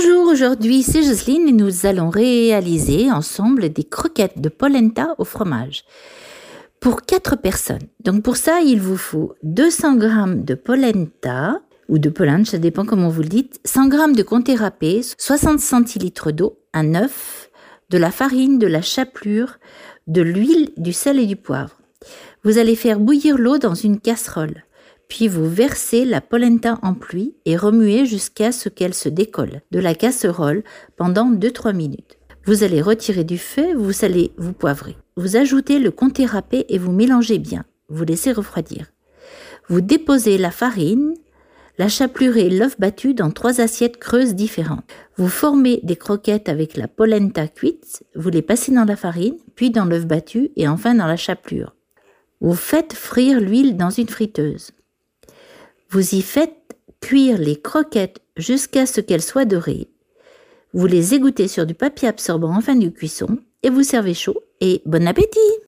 Bonjour, aujourd'hui c'est Jocelyne et nous allons réaliser ensemble des croquettes de polenta au fromage pour 4 personnes. Donc pour ça, il vous faut 200 g de polenta ou de polenta, ça dépend comment vous le dites, 100 g de comté râpé, 60 centilitres d'eau, un œuf, de la farine, de la chapelure, de l'huile, du sel et du poivre. Vous allez faire bouillir l'eau dans une casserole. Puis vous versez la polenta en pluie et remuez jusqu'à ce qu'elle se décolle de la casserole pendant 2-3 minutes. Vous allez retirer du feu, vous allez vous poivrer. Vous ajoutez le comté râpé et vous mélangez bien. Vous laissez refroidir. Vous déposez la farine, la chapelure et l'œuf battu dans trois assiettes creuses différentes. Vous formez des croquettes avec la polenta cuite, vous les passez dans la farine, puis dans l'œuf battu et enfin dans la chapelure. Vous faites frire l'huile dans une friteuse. Vous y faites cuire les croquettes jusqu'à ce qu'elles soient dorées. Vous les égouttez sur du papier absorbant en fin de cuisson et vous servez chaud et bon appétit